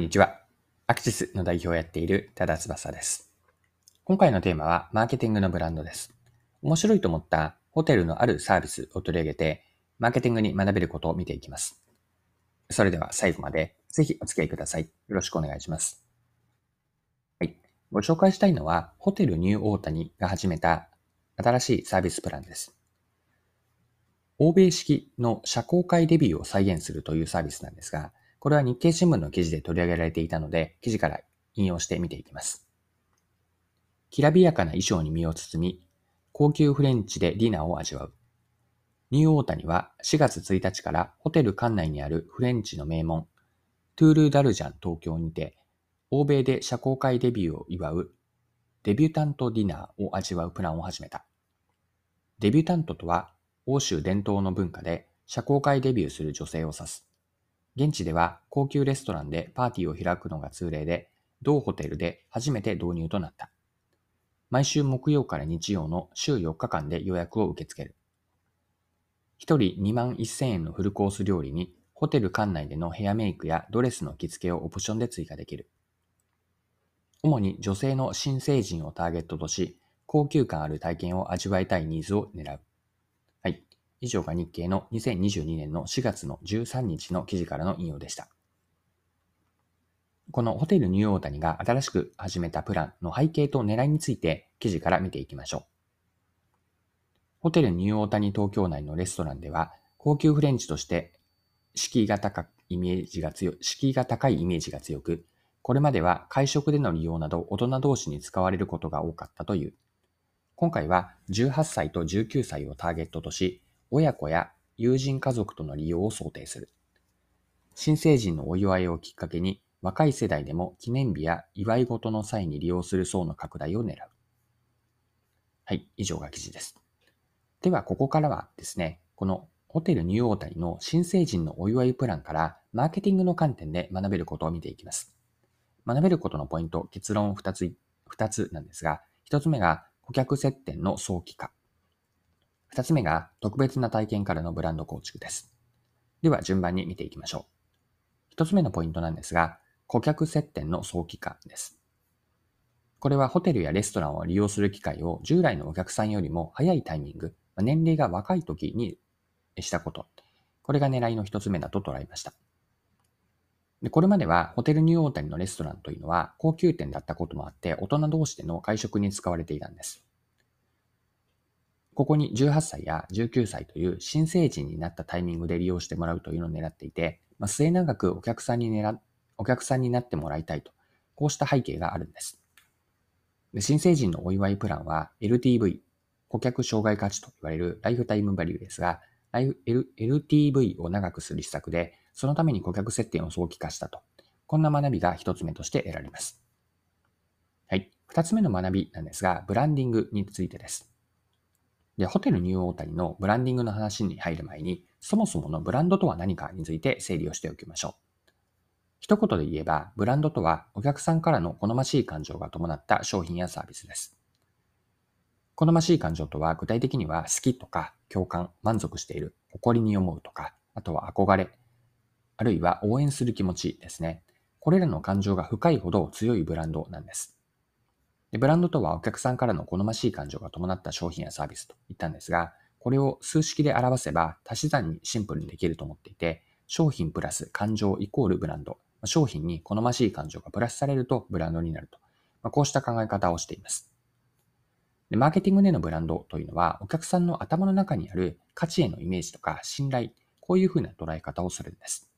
んにちは。アクシスの代表をやっている多田翼です。今回のテーマはマーケティングのブランドです。面白いと思ったホテルのあるサービスを取り上げて、マーケティングに学べることを見ていきます。それでは最後までぜひお付き合いください。よろしくお願いします。はい。ご紹介したいのは、ホテルニューオータニが始めた新しいサービスプランです。欧米式の社交界レビューを再現するというサービスなんですが、これは日経新聞の記事で取り上げられていたので、記事から引用して見ていきます。きらびやかな衣装に身を包み、高級フレンチでディナーを味わう。ニューオータニは4月1日からホテル館内にあるフレンチの名門、トゥール・ダルジャン東京にて、欧米で社交界デビューを祝うデビュタントディナーを味わうプランを始めた。デビュタントとは欧州伝統の文化で社交界デビューする女性を指す。現地では高級レストランでパーティーを開くのが通例で、同ホテルで初めて導入となった。毎週木曜から日曜の週4日間で予約を受け付ける。1人2万1000円のフルコース料理に、ホテル館内でのヘアメイクやドレスの着付けをオプションで追加できる。主に女性の新成人をターゲットとし、高級感ある体験を味わいたいニーズを狙う。以上が日経の2022年の4月の13日の記事からの引用でした。このホテルニューオータニが新しく始めたプランの背景と狙いについて記事から見ていきましょう。ホテルニューオータニ東京内のレストランでは高級フレンチとして敷居が高いイメージが強敷居が高いイメージが強く、これまでは会食での利用など大人同士に使われることが多かったという。今回は18歳と19歳をターゲットとし、親子や友人家族との利用を想定する。新成人のお祝いをきっかけに、若い世代でも記念日や祝い事の際に利用する層の拡大を狙う。はい、以上が記事です。では、ここからはですね、このホテルニューオータニの新成人のお祝いプランからマーケティングの観点で学べることを見ていきます。学べることのポイント、結論2つ、2つなんですが、1つ目が顧客接点の早期化。二つ目が特別な体験からのブランド構築です。では順番に見ていきましょう。一つ目のポイントなんですが、顧客接点の早期化です。これはホテルやレストランを利用する機会を従来のお客さんよりも早いタイミング、年齢が若い時にしたこと。これが狙いの一つ目だと捉えました。でこれまではホテルニューオータニのレストランというのは高級店だったこともあって大人同士での会食に使われていたんです。ここに18歳や19歳という新成人になったタイミングで利用してもらうというのを狙っていて、まあ、末永くお客さんに狙お客さんになってもらいたいと、こうした背景があるんです。で新成人のお祝いプランは LTV、顧客障害価値と言われるライフタイムバリューですが、LTV を長くする施策で、そのために顧客接点を早期化したと。こんな学びが一つ目として得られます。はい。二つ目の学びなんですが、ブランディングについてです。で、ホテルニューオータニのブランディングの話に入る前に、そもそものブランドとは何かについて整理をしておきましょう。一言で言えば、ブランドとはお客さんからの好ましい感情が伴った商品やサービスです。好ましい感情とは具体的には好きとか共感、満足している、誇りに思うとか、あとは憧れ、あるいは応援する気持ちですね。これらの感情が深いほど強いブランドなんです。でブランドとはお客さんからの好ましい感情が伴った商品やサービスと言ったんですが、これを数式で表せば足し算にシンプルにできると思っていて、商品プラス感情イコールブランド。商品に好ましい感情がプラスされるとブランドになると。まあ、こうした考え方をしています。で。マーケティングでのブランドというのは、お客さんの頭の中にある価値へのイメージとか信頼、こういうふうな捉え方をするんです。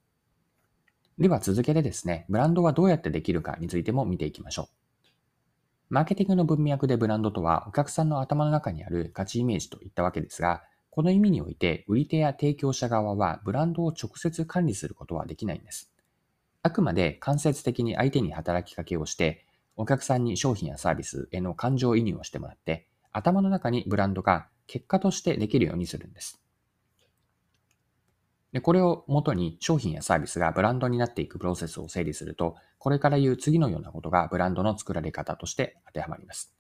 では続けてですね、ブランドはどうやってできるかについても見ていきましょう。マーケティングの文脈でブランドとはお客さんの頭の中にある価値イメージといったわけですが、この意味において売り手や提供者側はブランドを直接管理することはできないんです。あくまで間接的に相手に働きかけをして、お客さんに商品やサービスへの感情移入をしてもらって、頭の中にブランドが結果としてできるようにするんです。で、これを元に商品やサービスがブランドになっていくプロセスを整理すると、これから言う次のようなことがブランドの作られ方として当てはまります。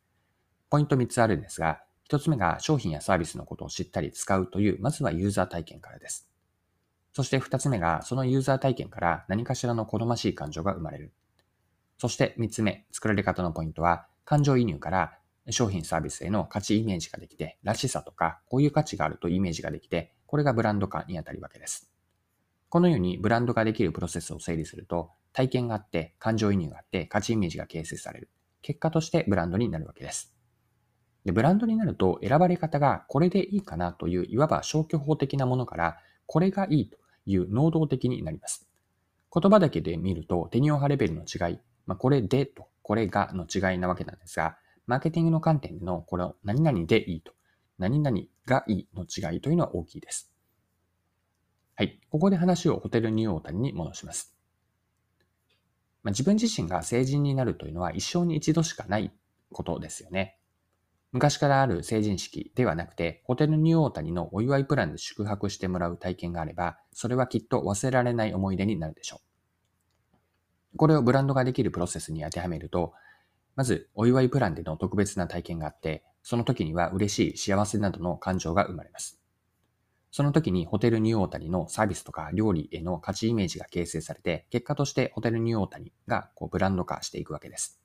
ポイント3つあるんですが、1つ目が商品やサービスのことを知ったり使うという、まずはユーザー体験からです。そして二つ目が、そのユーザー体験から何かしらの好ましい感情が生まれる。そして三つ目、作られ方のポイントは、感情移入から商品サービスへの価値イメージができて、らしさとか、こういう価値があるとイメージができて、これがブランド化にあたるわけです。このようにブランドができるプロセスを整理すると、体験があって、感情移入があって、価値イメージが形成される。結果としてブランドになるわけです。で、ブランドになると選ばれ方がこれでいいかなという、いわば消去法的なものから、これがいいという能動的になります。言葉だけで見ると、テニオハレベルの違い、まあ、これでと、これがの違いなわけなんですが、マーケティングの観点での、これを何々でいいと、何々がいいの違いというのは大きいです。はい。ここで話をホテルニューオータニに戻します。まあ、自分自身が成人になるというのは一生に一度しかないことですよね。昔からある成人式ではなくて、ホテルニューオータニのお祝いプランで宿泊してもらう体験があれば、それはきっと忘れられない思い出になるでしょう。これをブランドができるプロセスに当てはめると、まず、お祝いプランでの特別な体験があって、その時には嬉しい、幸せなどの感情が生まれます。その時にホテルニューオータニのサービスとか料理への価値イメージが形成されて、結果としてホテルニューオータニがこうブランド化していくわけです。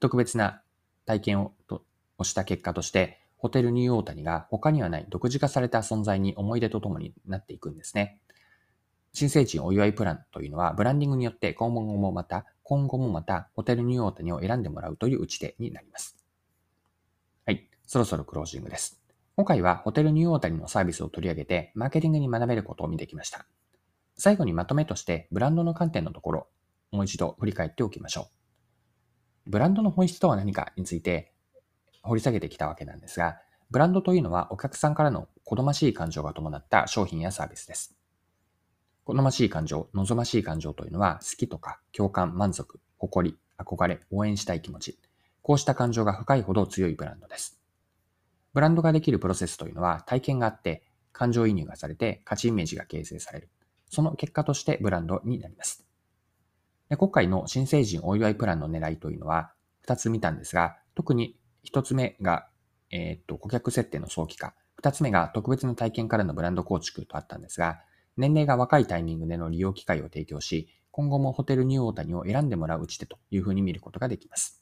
特別な体験をとをした結果として、ホテルニューオータニが他にはない独自化された存在に思い出とともになっていくんですね。新成人お祝いプランというのは、ブランディングによって今後もまた、今後もまた、ホテルニューオータニを選んでもらうという打ち手になります。そろそろクロージングです。今回はホテルニューオータニのサービスを取り上げて、マーケティングに学べることを見てきました。最後にまとめとして、ブランドの観点のところ、もう一度振り返っておきましょう。ブランドの本質とは何かについて、掘り下げてきたわけなんですが、ブランドというのはお客さんからの好ましい感情が伴った商品やサービスです。好ましい感情、望ましい感情というのは好きとか共感、満足、誇り、憧れ、応援したい気持ち。こうした感情が深いほど強いブランドです。ブランドができるプロセスというのは体験があって感情移入がされて価値イメージが形成される。その結果としてブランドになります。で今回の新成人お祝いプランの狙いというのは2つ見たんですが、特に一つ目が、えっ、と、顧客設定の早期化。二つ目が特別な体験からのブランド構築とあったんですが、年齢が若いタイミングでの利用機会を提供し、今後もホテルニューオータニを選んでもらう打ち手というふうに見ることができます。